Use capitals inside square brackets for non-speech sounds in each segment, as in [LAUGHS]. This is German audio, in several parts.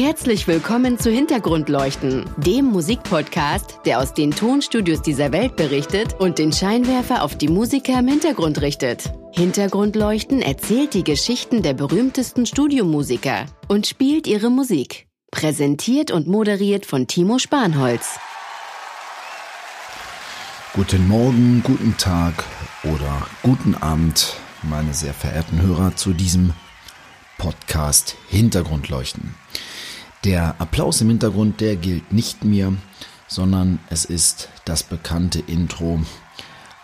Herzlich willkommen zu Hintergrundleuchten, dem Musikpodcast, der aus den Tonstudios dieser Welt berichtet und den Scheinwerfer auf die Musiker im Hintergrund richtet. Hintergrundleuchten erzählt die Geschichten der berühmtesten Studiomusiker und spielt ihre Musik. Präsentiert und moderiert von Timo Spanholz. Guten Morgen, guten Tag oder guten Abend, meine sehr verehrten Hörer, zu diesem Podcast Hintergrundleuchten. Der Applaus im Hintergrund, der gilt nicht mir, sondern es ist das bekannte Intro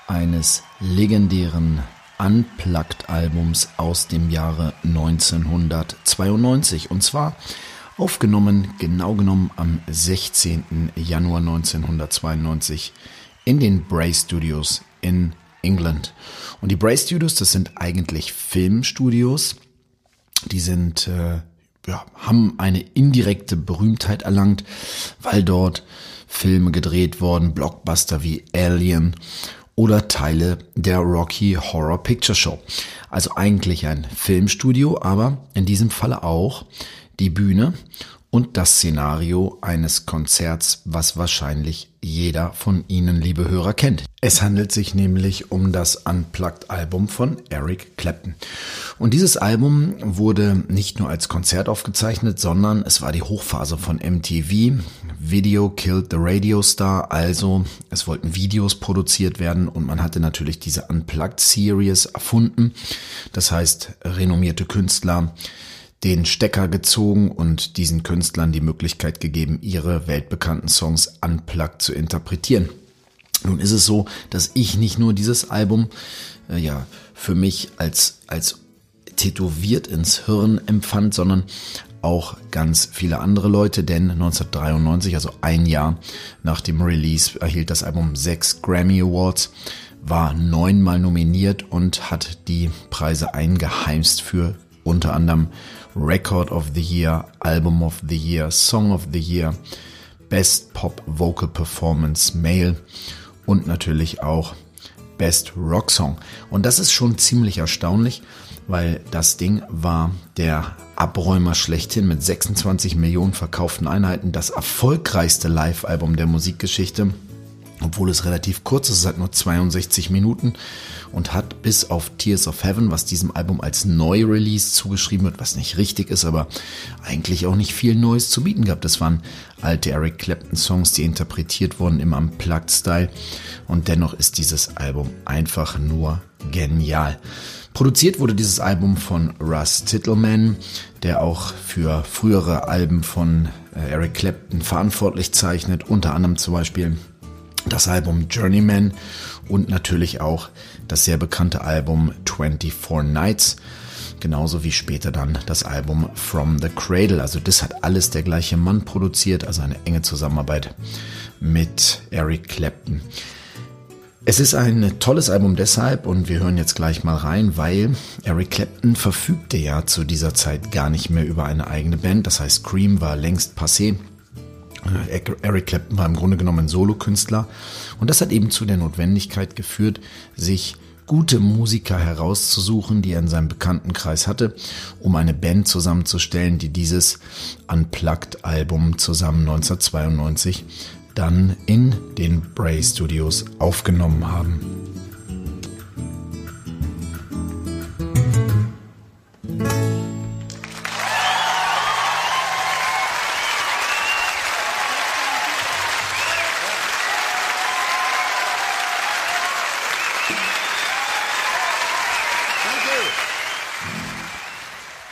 eines legendären Unplugged-Albums aus dem Jahre 1992. Und zwar aufgenommen, genau genommen am 16. Januar 1992 in den Bray Studios in England. Und die Bray Studios, das sind eigentlich Filmstudios. Die sind äh, ja, haben eine indirekte Berühmtheit erlangt, weil dort Filme gedreht wurden, Blockbuster wie Alien oder Teile der Rocky Horror Picture Show. Also eigentlich ein Filmstudio, aber in diesem Falle auch die Bühne und das Szenario eines Konzerts, was wahrscheinlich jeder von Ihnen, liebe Hörer, kennt. Es handelt sich nämlich um das Unplugged-Album von Eric Clapton. Und dieses Album wurde nicht nur als Konzert aufgezeichnet, sondern es war die Hochphase von MTV. Video killed the Radio Star, also es wollten Videos produziert werden und man hatte natürlich diese Unplugged Series erfunden. Das heißt, renommierte Künstler den Stecker gezogen und diesen Künstlern die Möglichkeit gegeben, ihre weltbekannten Songs unplugged zu interpretieren. Nun ist es so, dass ich nicht nur dieses Album äh, ja für mich als als tätowiert ins Hirn empfand, sondern auch ganz viele andere Leute, denn 1993, also ein Jahr nach dem Release, erhielt das Album sechs Grammy Awards, war neunmal nominiert und hat die Preise eingeheimst für unter anderem Record of the Year, Album of the Year, Song of the Year, Best Pop Vocal Performance Male und natürlich auch Best Rock Song. Und das ist schon ziemlich erstaunlich, weil das Ding war der Abräumer schlechthin mit 26 Millionen verkauften Einheiten, das erfolgreichste Live-Album der Musikgeschichte obwohl es relativ kurz ist, es hat nur 62 Minuten und hat bis auf Tears of Heaven, was diesem Album als Neu-Release zugeschrieben wird, was nicht richtig ist, aber eigentlich auch nicht viel Neues zu bieten gehabt. Das waren alte Eric Clapton Songs, die interpretiert wurden im Unplugged-Style und dennoch ist dieses Album einfach nur genial. Produziert wurde dieses Album von Russ Tittleman, der auch für frühere Alben von äh, Eric Clapton verantwortlich zeichnet, unter anderem zum Beispiel das Album Journeyman und natürlich auch das sehr bekannte Album 24 Nights, genauso wie später dann das Album From the Cradle. Also das hat alles der gleiche Mann produziert, also eine enge Zusammenarbeit mit Eric Clapton. Es ist ein tolles Album deshalb und wir hören jetzt gleich mal rein, weil Eric Clapton verfügte ja zu dieser Zeit gar nicht mehr über eine eigene Band. Das heißt, Cream war längst passé. Eric Clapton war im Grunde genommen ein Solokünstler und das hat eben zu der Notwendigkeit geführt, sich gute Musiker herauszusuchen, die er in seinem Bekanntenkreis hatte, um eine Band zusammenzustellen, die dieses Unplugged-Album zusammen 1992 dann in den Bray Studios aufgenommen haben.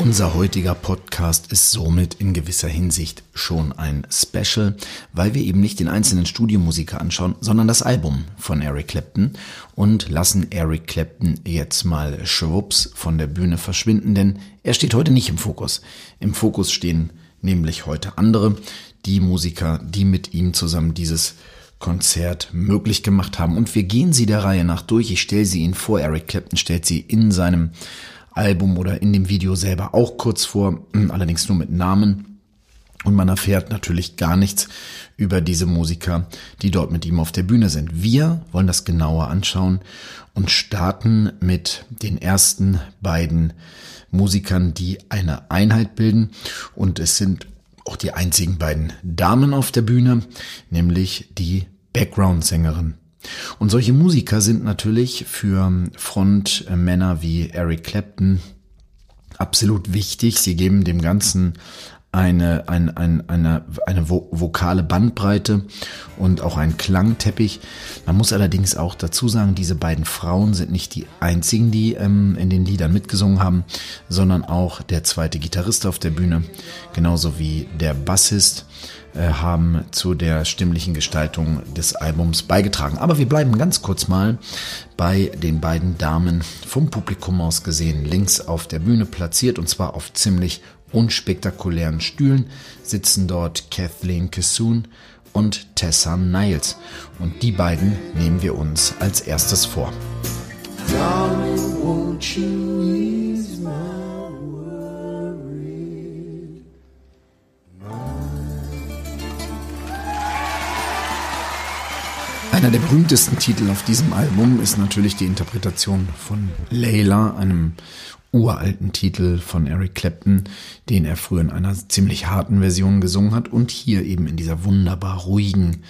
Unser heutiger Podcast ist somit in gewisser Hinsicht schon ein Special, weil wir eben nicht den einzelnen Studiomusiker anschauen, sondern das Album von Eric Clapton und lassen Eric Clapton jetzt mal schwupps von der Bühne verschwinden, denn er steht heute nicht im Fokus. Im Fokus stehen nämlich heute andere, die Musiker, die mit ihm zusammen dieses Konzert möglich gemacht haben. Und wir gehen sie der Reihe nach durch. Ich stelle sie Ihnen vor. Eric Clapton stellt sie in seinem Album oder in dem Video selber auch kurz vor, allerdings nur mit Namen. Und man erfährt natürlich gar nichts über diese Musiker, die dort mit ihm auf der Bühne sind. Wir wollen das genauer anschauen und starten mit den ersten beiden Musikern, die eine Einheit bilden. Und es sind auch die einzigen beiden Damen auf der Bühne, nämlich die Background-Sängerin. Und solche Musiker sind natürlich für Frontmänner wie Eric Clapton absolut wichtig. Sie geben dem Ganzen eine, ein, ein, eine, eine vokale Bandbreite und auch einen Klangteppich. Man muss allerdings auch dazu sagen, diese beiden Frauen sind nicht die einzigen, die ähm, in den Liedern mitgesungen haben, sondern auch der zweite Gitarrist auf der Bühne, genauso wie der Bassist äh, haben zu der stimmlichen Gestaltung des Albums beigetragen. Aber wir bleiben ganz kurz mal bei den beiden Damen vom Publikum aus gesehen, links auf der Bühne platziert und zwar auf ziemlich unspektakulären Stühlen sitzen dort Kathleen Kissoon und Tessa Niles. Und die beiden nehmen wir uns als erstes vor. Einer der berühmtesten Titel auf diesem Album ist natürlich die Interpretation von Layla, einem uralten Titel von Eric Clapton, den er früher in einer ziemlich harten Version gesungen hat und hier eben in dieser wunderbar ruhigen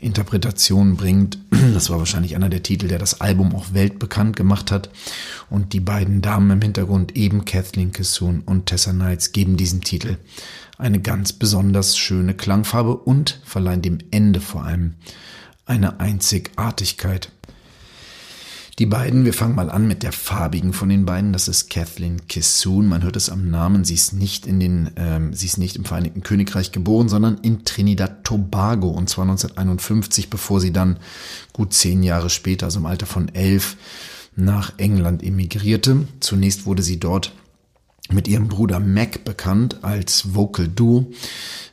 Interpretation bringt. [CLEARS THROAT] Das war wahrscheinlich einer der Titel, der das Album auch weltbekannt gemacht hat. Und die beiden Damen im Hintergrund, eben Kathleen Kissoon und Tessa Knights, geben diesem Titel eine ganz besonders schöne Klangfarbe und verleihen dem Ende vor allem eine Einzigartigkeit. Die beiden, wir fangen mal an mit der farbigen von den beiden. Das ist Kathleen Kissoon. Man hört es am Namen. Sie ist nicht in den, ähm, sie ist nicht im Vereinigten Königreich geboren, sondern in Trinidad Tobago und zwar 1951, bevor sie dann gut zehn Jahre später, also im Alter von elf, nach England emigrierte. Zunächst wurde sie dort mit ihrem Bruder Mac bekannt als Vocal Duo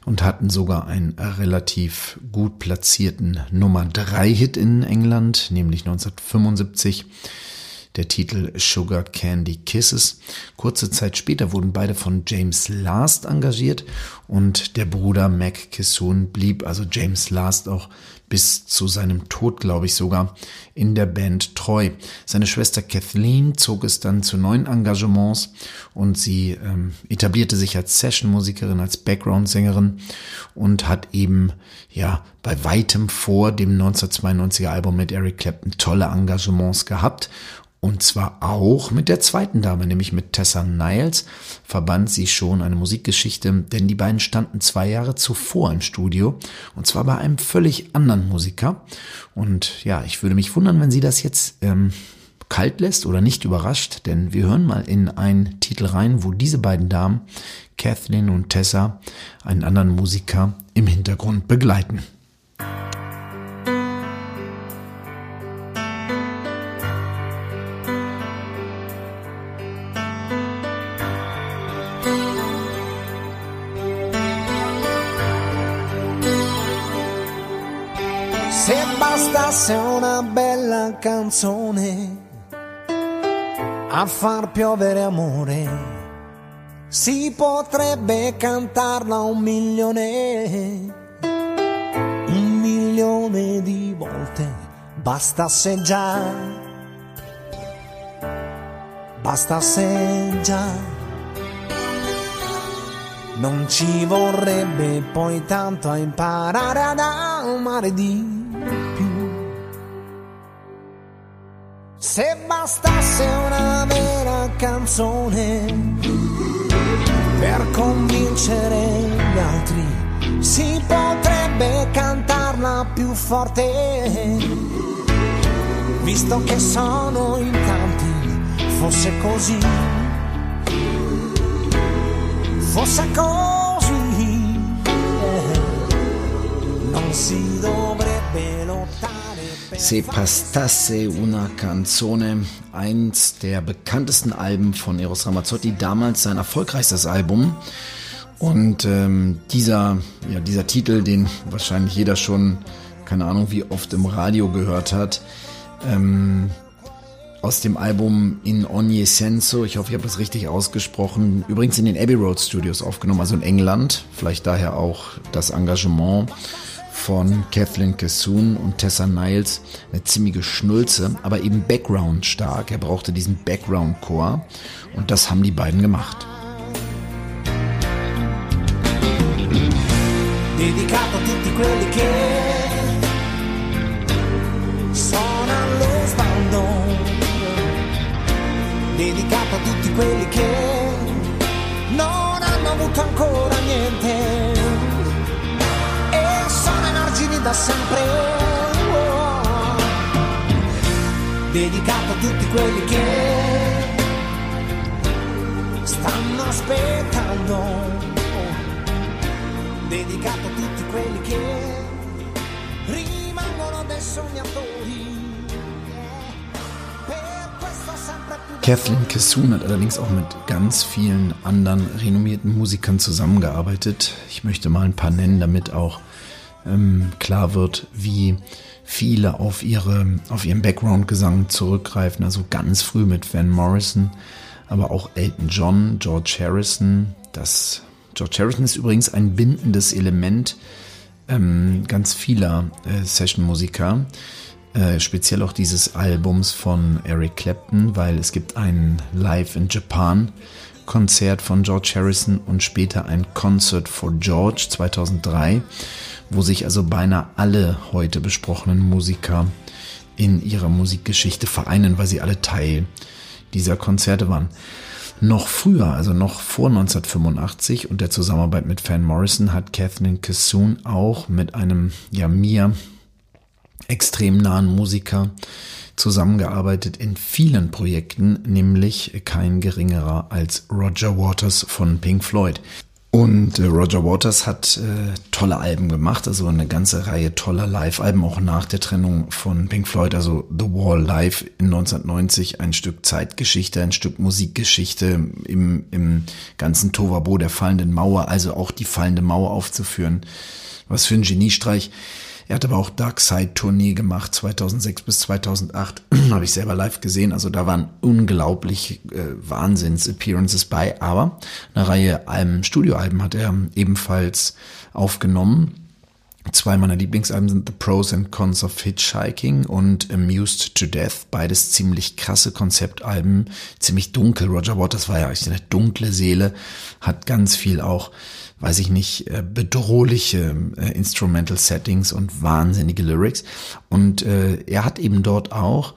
und hatten sogar einen relativ gut platzierten Nummer 3 Hit in England, nämlich 1975 der Titel Sugar Candy Kisses. Kurze Zeit später wurden beide von James Last engagiert und der Bruder Mac Kissoon blieb, also James Last, auch bis zu seinem Tod, glaube ich sogar, in der Band treu. Seine Schwester Kathleen zog es dann zu neuen Engagements und sie ähm, etablierte sich als Session-Musikerin, als Background-Sängerin und hat eben ja bei weitem vor dem 1992er Album mit Eric Clapton tolle Engagements gehabt und zwar auch mit der zweiten Dame, nämlich mit Tessa Niles, verband sie schon eine Musikgeschichte, denn die beiden standen zwei Jahre zuvor im Studio und zwar bei einem völlig anderen Musiker. Und ja, ich würde mich wundern, wenn sie das jetzt ähm, kalt lässt oder nicht überrascht, denn wir hören mal in einen Titel rein, wo diese beiden Damen, Kathleen und Tessa, einen anderen Musiker im Hintergrund begleiten. Canzone a far piovere amore, si potrebbe cantarla un milione, un milione di volte, bastasse già, bastasse già. Non ci vorrebbe poi tanto a imparare ad amare di Se bastasse una vera canzone per convincere gli altri, si potrebbe cantarla più forte, visto che sono in tanti, fosse così, fosse così, eh, non si dovrebbe. Se Pastasse una Canzone, eins der bekanntesten Alben von Eros Ramazzotti, damals sein erfolgreichstes Album. Und ähm, dieser, ja, dieser Titel, den wahrscheinlich jeder schon, keine Ahnung wie oft im Radio gehört hat, ähm, aus dem Album In Ogni Senso, ich hoffe, ich habe das richtig ausgesprochen, übrigens in den Abbey Road Studios aufgenommen, also in England, vielleicht daher auch das Engagement von Kathleen Kissoon und Tessa Niles eine ziemliche Schnulze, aber eben Background stark. Er brauchte diesen Background-Chor und das haben die beiden gemacht. dedicato a tutti quelli che sono allo sbando, dedicato a tutti quelli che non hanno avuto ancora niente da sempre. Oh. Dedicato a tutti quelli che stanno aspettando dedicato a tutti quelli che rimangono dei sognatori. Kathleen Kissoon hat allerdings auch mit ganz vielen anderen renommierten Musikern zusammengearbeitet. Ich möchte mal ein paar nennen, damit auch ähm, klar wird, wie viele auf ihre auf ihren Background-Gesang zurückgreifen. Also ganz früh mit Van Morrison, aber auch Elton John, George Harrison, das George Harrison ist übrigens ein bindendes Element ähm, ganz vieler äh, Session-Musiker, äh, speziell auch dieses Albums von Eric Clapton, weil es gibt ein Live in Japan Konzert von George Harrison und später ein Concert for George 2003, wo sich also beinahe alle heute besprochenen Musiker in ihrer Musikgeschichte vereinen, weil sie alle Teil dieser Konzerte waren. Noch früher, also noch vor 1985 und der Zusammenarbeit mit Van Morrison hat Kathleen Kissoon auch mit einem, ja, mir extrem nahen Musiker zusammengearbeitet in vielen Projekten, nämlich kein geringerer als Roger Waters von Pink Floyd. Und äh, Roger Waters hat äh, tolle Alben gemacht, also eine ganze Reihe toller Live-Alben, auch nach der Trennung von Pink Floyd, also The Wall Live in 1990, ein Stück Zeitgeschichte, ein Stück Musikgeschichte im, im ganzen Tovabo der fallenden Mauer, also auch die fallende Mauer aufzuführen. Was für ein Geniestreich. Er hat aber auch Dark Side Tournee gemacht, 2006 bis 2008. [CLEARS THROAT] Habe ich selber live gesehen. Also da waren unglaublich äh, Wahnsinns-Appearances bei. Aber eine Reihe Alben, Studioalben hat er ebenfalls aufgenommen. Zwei meiner Lieblingsalben sind The Pros and Cons of Hitchhiking und Amused to Death. Beides ziemlich krasse Konzeptalben, ziemlich dunkel. Roger Waters war ja eigentlich eine dunkle Seele, hat ganz viel auch weiß ich nicht, äh, bedrohliche äh, Instrumental Settings und wahnsinnige Lyrics. Und äh, er hat eben dort auch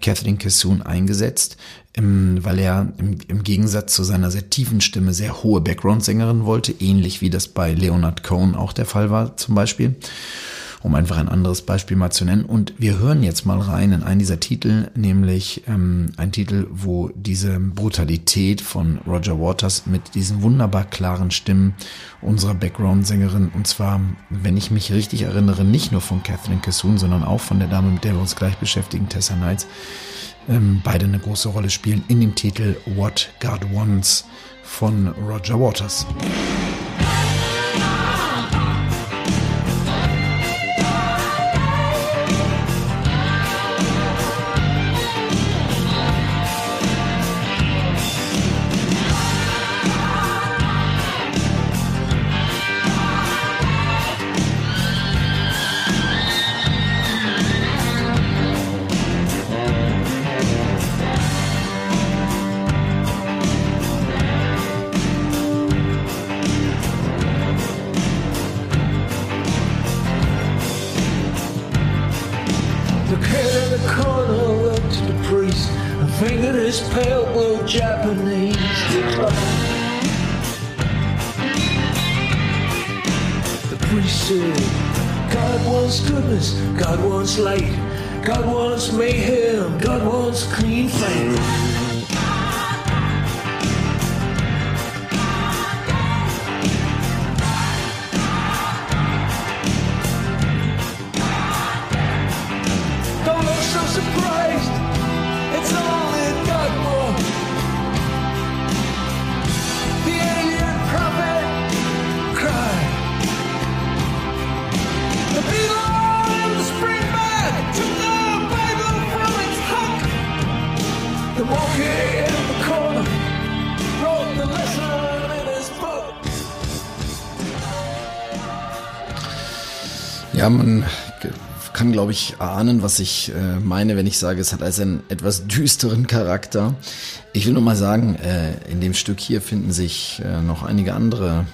Kathleen Kissoon eingesetzt, weil er im Gegensatz zu seiner sehr tiefen Stimme sehr hohe Background-Sängerin wollte, ähnlich wie das bei Leonard Cohen auch der Fall war zum Beispiel um einfach ein anderes Beispiel mal zu nennen. Und wir hören jetzt mal rein in einen dieser Titel, nämlich ähm, ein Titel, wo diese Brutalität von Roger Waters mit diesen wunderbar klaren Stimmen unserer Background-Sängerin, und zwar, wenn ich mich richtig erinnere, nicht nur von Kathleen Kissoon, sondern auch von der Dame, mit der wir uns gleich beschäftigen, Tessa Knights, ähm, beide eine große Rolle spielen in dem Titel What God Wants von Roger Waters. goodness. God wants light. God wants mayhem. God wants clean fight. Glaube ich, ahnen, was ich äh, meine, wenn ich sage, es hat also einen etwas düsteren Charakter. Ich will nur mal sagen, äh, in dem Stück hier finden sich äh, noch einige andere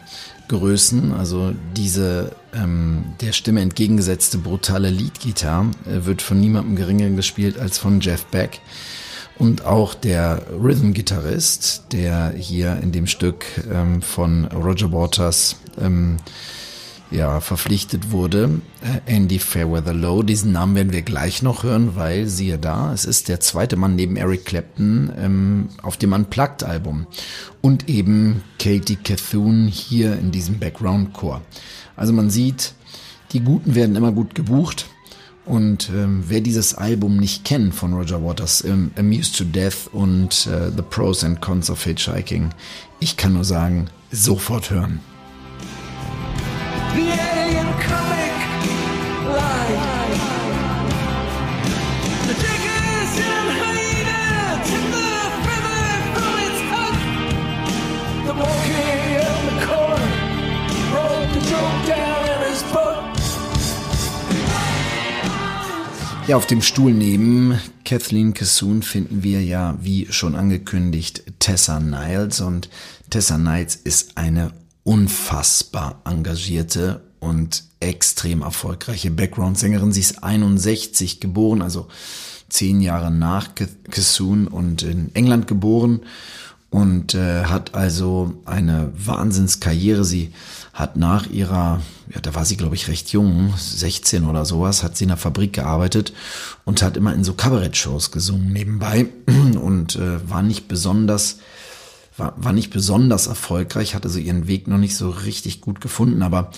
Größen. Also diese ähm, der Stimme entgegengesetzte brutale Leadgitarre äh, wird von niemandem geringer gespielt als von Jeff Beck. Und auch der Rhythm-Gitarrist, der hier in dem Stück ähm, von Roger Waters ähm, ja, verpflichtet wurde, äh, Andy Fairweather Low. Diesen Namen werden wir gleich noch hören, weil siehe da, es ist der zweite Mann neben Eric Clapton ähm, auf dem Unplugged-Album und eben Katie Cthulhu hier in diesem Background-Chor. Also man sieht, die Guten werden immer gut gebucht. Und ähm, wer dieses Album nicht kennt von Roger Waters, ähm, Amused to Death und äh, The Pros and Cons of Hitchhiking, ich kann nur sagen, sofort hören. Ja, auf dem Stuhl neben Kathleen Cassoon finden wir ja, wie schon angekündigt, Tessa Niles. Und Tessa Niles ist eine unfassbar engagierte und extrem erfolgreiche Background-Sängerin. Sie ist 61 geboren, also zehn Jahre nach Kissoon und in England geboren und äh, hat also eine Wahnsinnskarriere. Sie hat nach ihrer, ja, da war sie glaube ich recht jung, 16 oder sowas, hat sie in der Fabrik gearbeitet und hat immer in so Kabarett-Shows gesungen nebenbei [CLEARS THROAT] und äh, war nicht besonders war, war nicht besonders erfolgreich, hatte so ihren Weg noch nicht so richtig gut gefunden, aber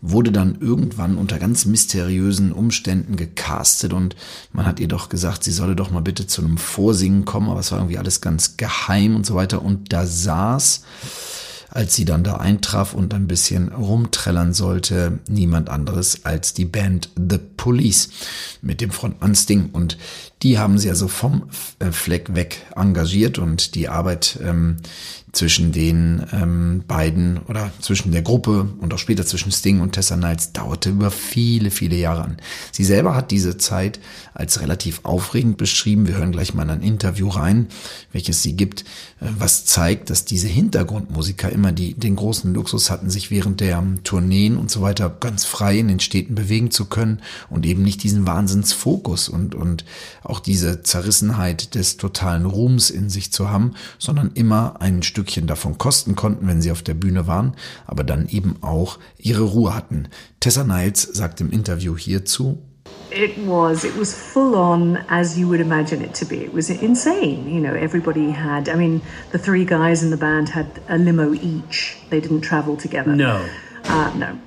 wurde dann irgendwann unter ganz mysteriösen Umständen gecastet und man hat ihr doch gesagt, sie solle doch mal bitte zu einem Vorsingen kommen, aber es war irgendwie alles ganz geheim und so weiter. Und da saß als sie dann da eintraf und ein bisschen rumträllern sollte, niemand anderes als die Band The Police mit dem Frontmann Sting. Und die haben sie also vom äh, Fleck weg engagiert und die Arbeit, ähm, zwischen den ähm, beiden oder zwischen der Gruppe und auch später zwischen Sting und Tessa Niles dauerte über viele, viele Jahre an. Sie selber hat diese Zeit als relativ aufregend beschrieben. Wir hören gleich mal in ein Interview rein, welches sie gibt, äh, was zeigt, dass diese Hintergrundmusiker immer die, den großen Luxus hatten, sich während der ähm, Tourneen und so weiter ganz frei in den Städten bewegen zu können und eben nicht diesen Wahnsinnsfokus und, und auch diese Zerrissenheit des totalen Ruhms in sich zu haben, sondern immer ein Stück Stückchen davon kosten konnten, wenn sie auf der Bühne waren, aber dann eben auch ihre Ruhe hatten. Tessa Niles sagt im Interview hierzu, It was. It was full on as you would imagine it to be. It was insane. You know, everybody had, I mean, the three guys in the band had a limo each. They didn't travel together. No. Uh, no.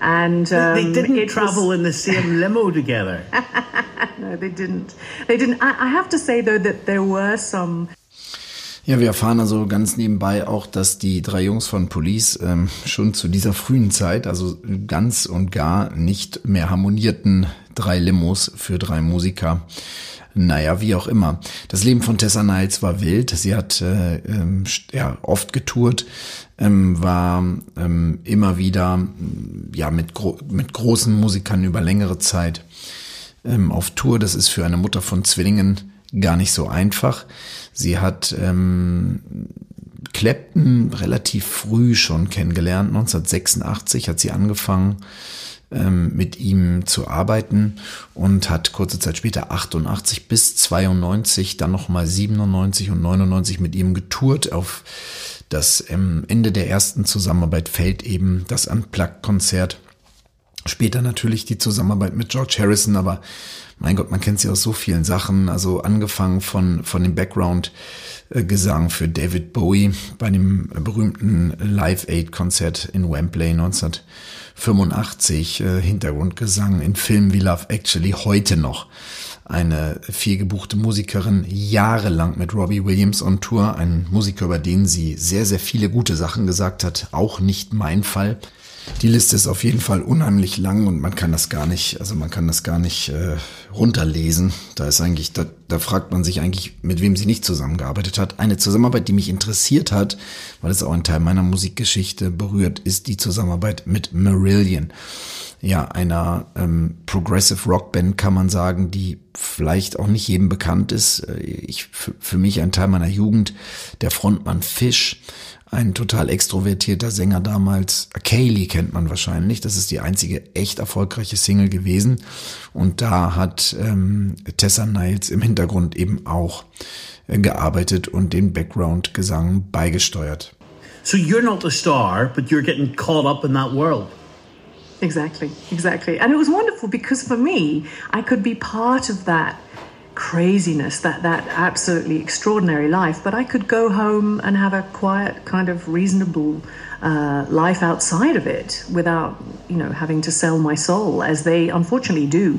And um, they didn't travel was... in the same [LAUGHS] limo together. no, they didn't. They didn't. I, I have to say, though, that there were some ja, wir erfahren also ganz nebenbei auch, dass die drei Jungs von Police ähm, schon zu dieser frühen Zeit, also ganz und gar nicht mehr harmonierten drei Limos für drei Musiker. Naja, wie auch immer. Das Leben von Tessa Niles war wild. Sie hat äh, ähm, ja, oft getourt, ähm, war ähm, immer wieder ja, mit, gro mit großen Musikern über längere Zeit ähm, auf Tour. Das ist für eine Mutter von Zwillingen gar nicht so einfach. Sie hat ähm, Clapton relativ früh schon kennengelernt. 1986 hat sie angefangen ähm, mit ihm zu arbeiten und hat kurze Zeit später 88 bis 92, dann nochmal 97 und 99 mit ihm getourt. Auf das ähm, Ende der ersten Zusammenarbeit fällt eben das Unplugged-Konzert. Später natürlich die Zusammenarbeit mit George Harrison, aber mein Gott, man kennt sie aus so vielen Sachen, also angefangen von, von dem Background-Gesang für David Bowie bei dem berühmten Live Aid Konzert in Wembley 1985, äh, Hintergrundgesang in Filmen wie Love Actually heute noch. Eine viel gebuchte Musikerin, jahrelang mit Robbie Williams on Tour, ein Musiker, über den sie sehr, sehr viele gute Sachen gesagt hat, auch nicht mein Fall. Die Liste ist auf jeden Fall unheimlich lang und man kann das gar nicht, also man kann das gar nicht äh, runterlesen. Da ist eigentlich, da, da fragt man sich eigentlich, mit wem sie nicht zusammengearbeitet hat. Eine Zusammenarbeit, die mich interessiert hat, weil es auch einen Teil meiner Musikgeschichte berührt, ist die Zusammenarbeit mit Marillion. Ja, einer ähm, Progressive Rock Band kann man sagen, die vielleicht auch nicht jedem bekannt ist. Äh, ich für mich ein Teil meiner Jugend, der Frontmann Fish ein total extrovertierter Sänger damals. Kaylee kennt man wahrscheinlich. Das ist die einzige echt erfolgreiche Single gewesen. Und da hat ähm, Tessa Niles im Hintergrund eben auch äh, gearbeitet und den Background-Gesang beigesteuert. So you're not the star, but you're getting caught up in that world. Exactly, exactly. And it was wonderful because for me, I could be part of that craziness, that, that absolutely extraordinary life, but I could go home and have a quiet, kind of reasonable uh, life outside of it without, you know, having to sell my soul, as they unfortunately do.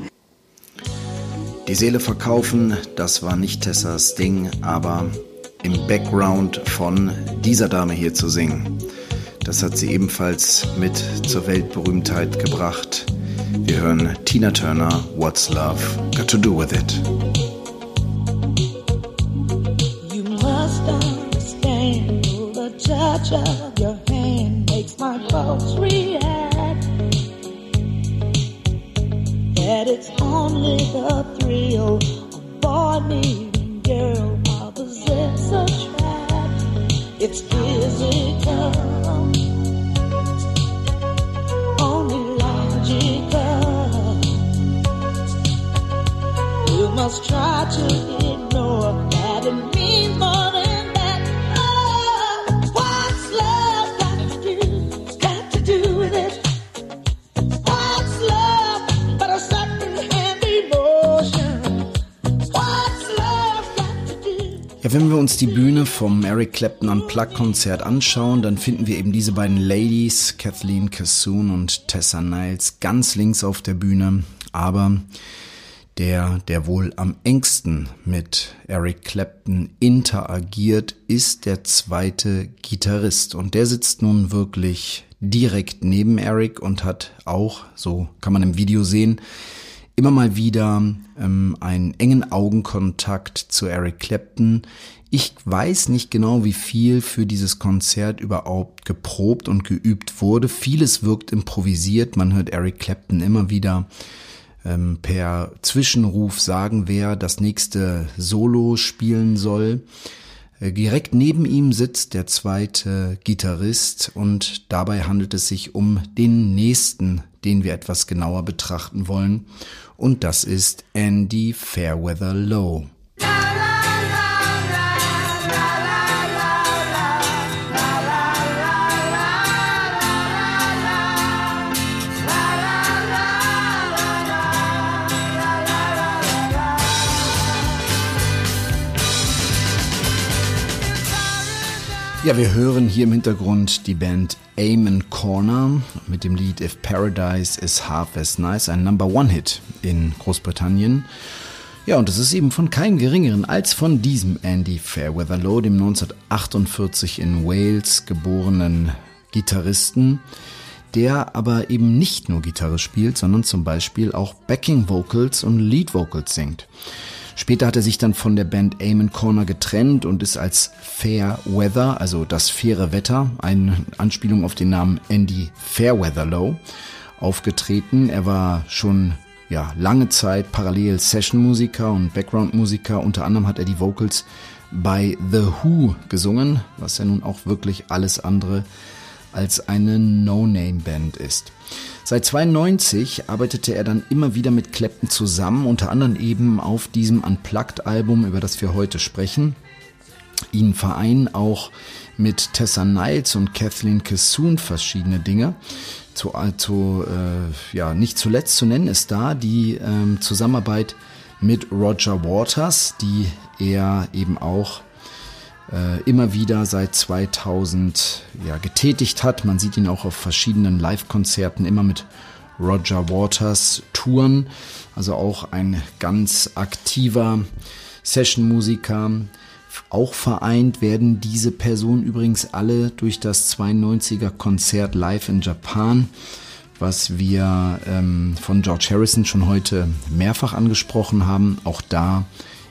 Die Seele verkaufen, das war nicht Tessas Ding, aber im Background von dieser Dame hier zu singen. Das hat sie ebenfalls mit zur Weltberühmtheit gebracht. Wir hören Tina Turner, What's Love Got to Do With It. Touch of your hand makes my pulse react. That it's only the thrill of boy meeting girl opposites attract. It's physical, only logical. You must try to ignore that Ja, wenn wir uns die Bühne vom Eric Clapton Unplugged Konzert anschauen, dann finden wir eben diese beiden Ladies, Kathleen Cassoon und Tessa Niles, ganz links auf der Bühne. Aber der, der wohl am engsten mit Eric Clapton interagiert, ist der zweite Gitarrist. Und der sitzt nun wirklich direkt neben Eric und hat auch, so kann man im Video sehen, immer mal wieder ähm, einen engen Augenkontakt zu Eric Clapton. Ich weiß nicht genau, wie viel für dieses Konzert überhaupt geprobt und geübt wurde. Vieles wirkt improvisiert. Man hört Eric Clapton immer wieder ähm, per Zwischenruf sagen, wer das nächste Solo spielen soll. Äh, Direkt neben ihm sitzt der zweite Gitarrist und dabei handelt es sich um den nächsten, den wir etwas genauer betrachten wollen. Und das ist Andy Fairweather Lowe. Ja, wir hören hier im Hintergrund die Band Amen Corner mit dem Lied If Paradise is Half as Nice, ein Number One Hit in Großbritannien. Ja, und es ist eben von keinem geringeren als von diesem Andy Fairweather Lowe, dem 1948 in Wales geborenen Gitarristen, der aber eben nicht nur Gitarre spielt, sondern zum Beispiel auch Backing Vocals und Lead Vocals singt. Später hat er sich dann von der Band Amen Corner getrennt und ist als Fair Weather, also das faire Wetter, eine Anspielung auf den Namen Andy Fairweatherlow, aufgetreten. Er war schon ja, lange Zeit parallel Session-Musiker und Background-Musiker. Unter anderem hat er die Vocals bei The Who gesungen, was ja nun auch wirklich alles andere als eine No-Name-Band ist. Seit 92 arbeitete er dann immer wieder mit Clapton zusammen, unter anderem eben auf diesem Unplugged-Album, über das wir heute sprechen. Ihn vereinen auch mit Tessa Niles und Kathleen Cassoon verschiedene Dinge. Zu, zu, äh, ja, nicht zuletzt zu nennen ist da die ähm, Zusammenarbeit mit Roger Waters, die er eben auch äh, immer wieder seit 2000 ja, getätigt hat. Man sieht ihn auch auf verschiedenen Live-Konzerten immer mit Roger Waters Touren, also auch ein ganz aktiver Session-Musiker. Auch vereint werden diese Personen übrigens alle durch das 92er Konzert live in Japan, was wir ähm, von George Harrison schon heute mehrfach angesprochen haben. Auch da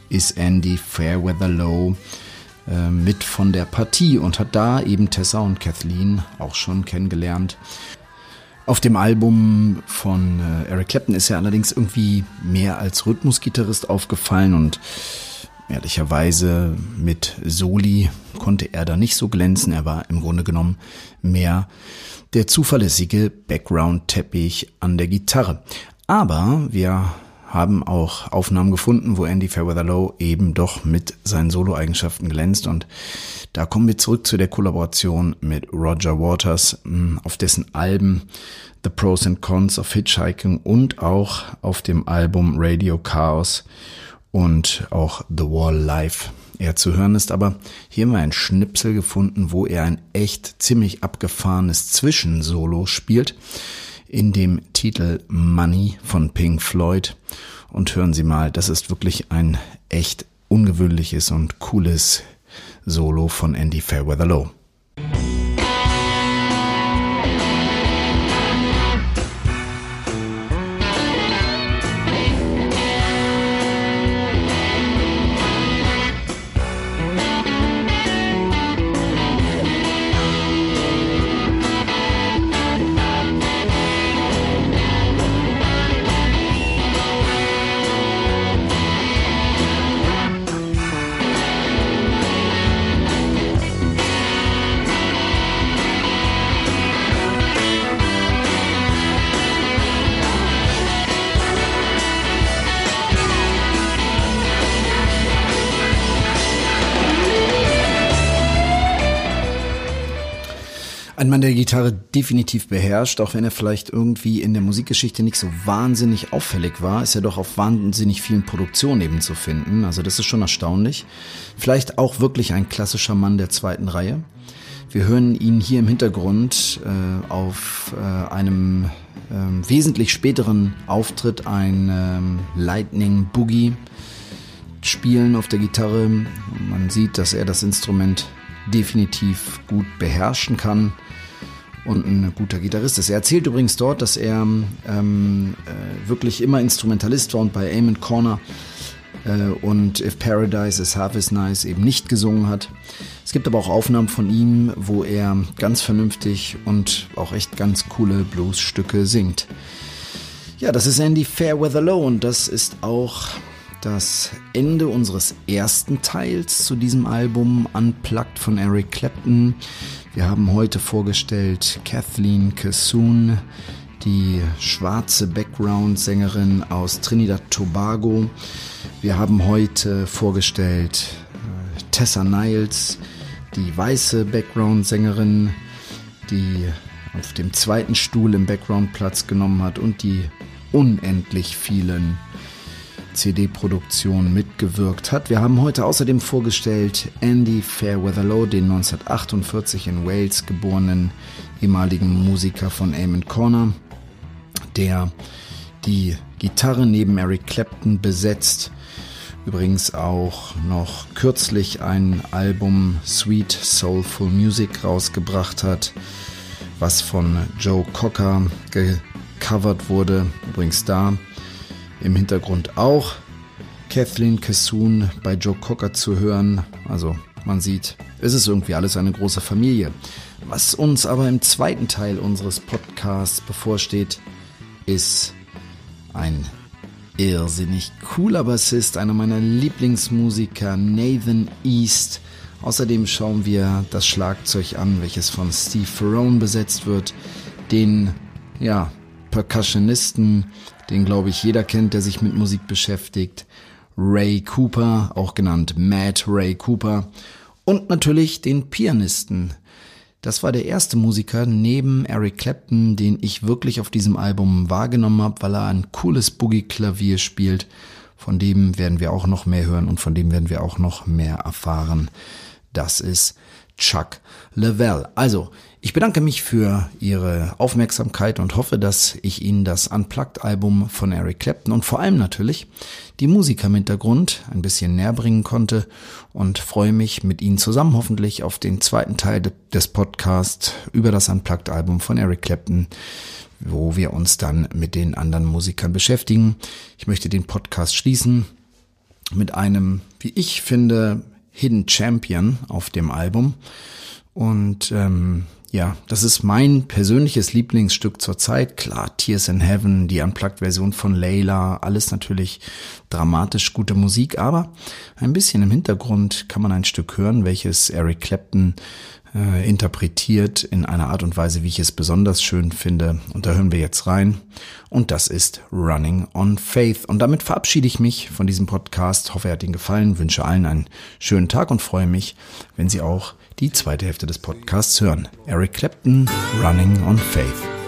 ist Andy Fairweather Low äh, mit von der Partie und hat da eben Tessa und Kathleen auch schon kennengelernt. Auf dem Album von äh, Eric Clapton ist er allerdings irgendwie mehr als Rhythmusgitarrist aufgefallen und Ehrlicherweise mit Soli konnte er da nicht so glänzen. Er war im Grunde genommen mehr der zuverlässige Background-Teppich an der Gitarre. Aber wir haben auch Aufnahmen gefunden, wo Andy Fairweather Low eben doch mit seinen Solo-Eigenschaften glänzt. Und da kommen wir zurück zu der Kollaboration mit Roger Waters, hm, auf dessen Alben The Pros and Cons of Hitchhiking und auch auf dem Album Radio Chaos und auch The Wall Live er zu hören ist. Aber hier haben wir ein Schnipsel gefunden, wo er ein echt ziemlich abgefahrenes Zwischensolo spielt in dem Titel Money von Pink Floyd. Und hören Sie mal, das ist wirklich ein echt ungewöhnliches und cooles Solo von Andy Fairweather Low. Ein Mann, der Gitarre definitiv beherrscht, auch wenn er vielleicht irgendwie in der Musikgeschichte nicht so wahnsinnig auffällig war, ist er doch auf wahnsinnig vielen Produktionen eben zu finden. Also das ist schon erstaunlich. Vielleicht auch wirklich ein klassischer Mann der zweiten Reihe. Wir hören ihn hier im Hintergrund äh, auf äh, einem äh, wesentlich späteren Auftritt ein ähm, Lightning Boogie spielen auf der Gitarre. Man sieht, dass er das Instrument definitiv gut beherrschen kann und ein guter Gitarrist ist. Er erzählt übrigens dort, dass er ähm, äh, wirklich immer Instrumentalist war und bei Amen Corner äh, und If Paradise is Half is Nice eben nicht gesungen hat. Es gibt aber auch Aufnahmen von ihm, wo er ganz vernünftig und auch echt ganz coole Bluesstücke singt. Ja, das ist Andy Fairweather Low und das ist auch das Ende unseres ersten Teils zu diesem Album Unplugged von Eric Clapton. Wir haben heute vorgestellt Kathleen Cassoon, die schwarze Background-Sängerin aus Trinidad Tobago. Wir haben heute vorgestellt äh, Tessa Niles, die weiße Background-Sängerin, die auf dem zweiten Stuhl im Background Platz genommen hat und die unendlich vielen CD-Produktion mitgewirkt hat. Wir haben heute außerdem vorgestellt Andy Fairweatherlow, den 1948 in Wales geborenen ehemaligen Musiker von Amon Corner, der die Gitarre neben Eric Clapton besetzt. Übrigens auch noch kürzlich ein Album Sweet Soulful Music rausgebracht hat, was von Joe Cocker gecovert wurde. Übrigens da im Hintergrund auch Kathleen Cassoon bei Joe Cocker zu hören. Also man sieht, es ist irgendwie alles eine große Familie. Was uns aber im zweiten Teil unseres Podcasts bevorsteht, ist ein irrsinnig cooler Bassist, einer meiner Lieblingsmusiker, Nathan East. Außerdem schauen wir das Schlagzeug an, welches von Steve Ferrone besetzt wird, den, ja, Percussionisten, den glaube ich jeder kennt, der sich mit Musik beschäftigt. Ray Cooper, auch genannt Matt Ray Cooper. Und natürlich den Pianisten. Das war der erste Musiker neben Eric Clapton, den ich wirklich auf diesem Album wahrgenommen habe, weil er ein cooles Boogie-Klavier spielt. Von dem werden wir auch noch mehr hören und von dem werden wir auch noch mehr erfahren. Das ist Chuck Level. Also, ich bedanke mich für Ihre Aufmerksamkeit und hoffe, dass ich Ihnen das Unplugged-Album von Eric Clapton und vor allem natürlich die Musiker im Hintergrund ein bisschen näher bringen konnte und freue mich mit Ihnen zusammen hoffentlich auf den zweiten Teil des Podcasts über das Unplugged-Album von Eric Clapton, wo wir uns dann mit den anderen Musikern beschäftigen. Ich möchte den Podcast schließen mit einem, wie ich finde, Hidden Champion auf dem Album. Und ähm, ja, das ist mein persönliches Lieblingsstück zurzeit. Klar, Tears in Heaven, die Unplugged-Version von Layla, alles natürlich dramatisch gute Musik, aber ein bisschen im Hintergrund kann man ein Stück hören, welches Eric Clapton äh, interpretiert in einer Art und Weise, wie ich es besonders schön finde. Und da hören wir jetzt rein. Und das ist Running on Faith. Und damit verabschiede ich mich von diesem Podcast. Hoffe, er hat Ihnen gefallen. Wünsche allen einen schönen Tag und freue mich, wenn Sie auch die zweite Hälfte des Podcasts hören. Eric Clapton, Running on Faith.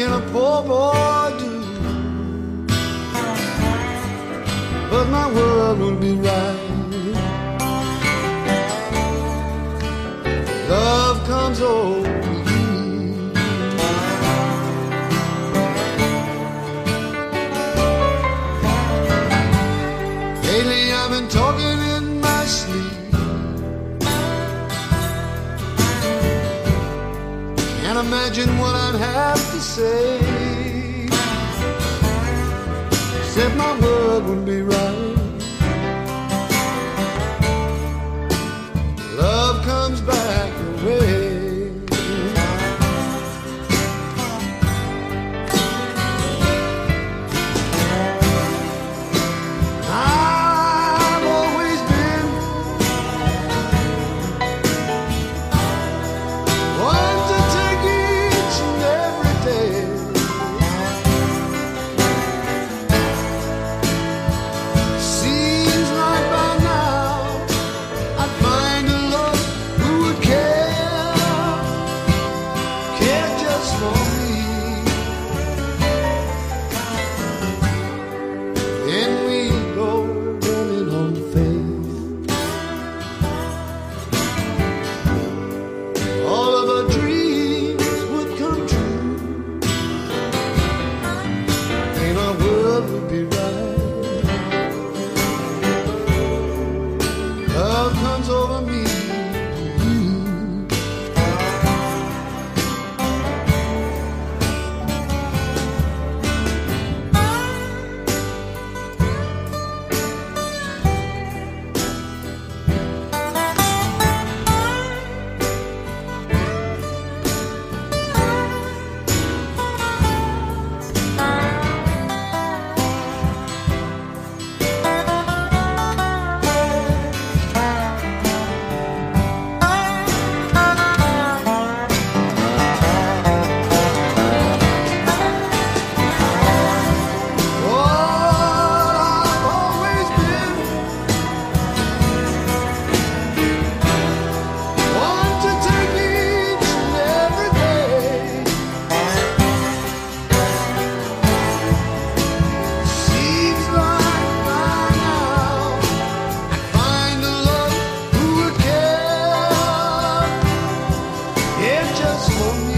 Can a poor boy say. Said my world would be Love comes over me. just for.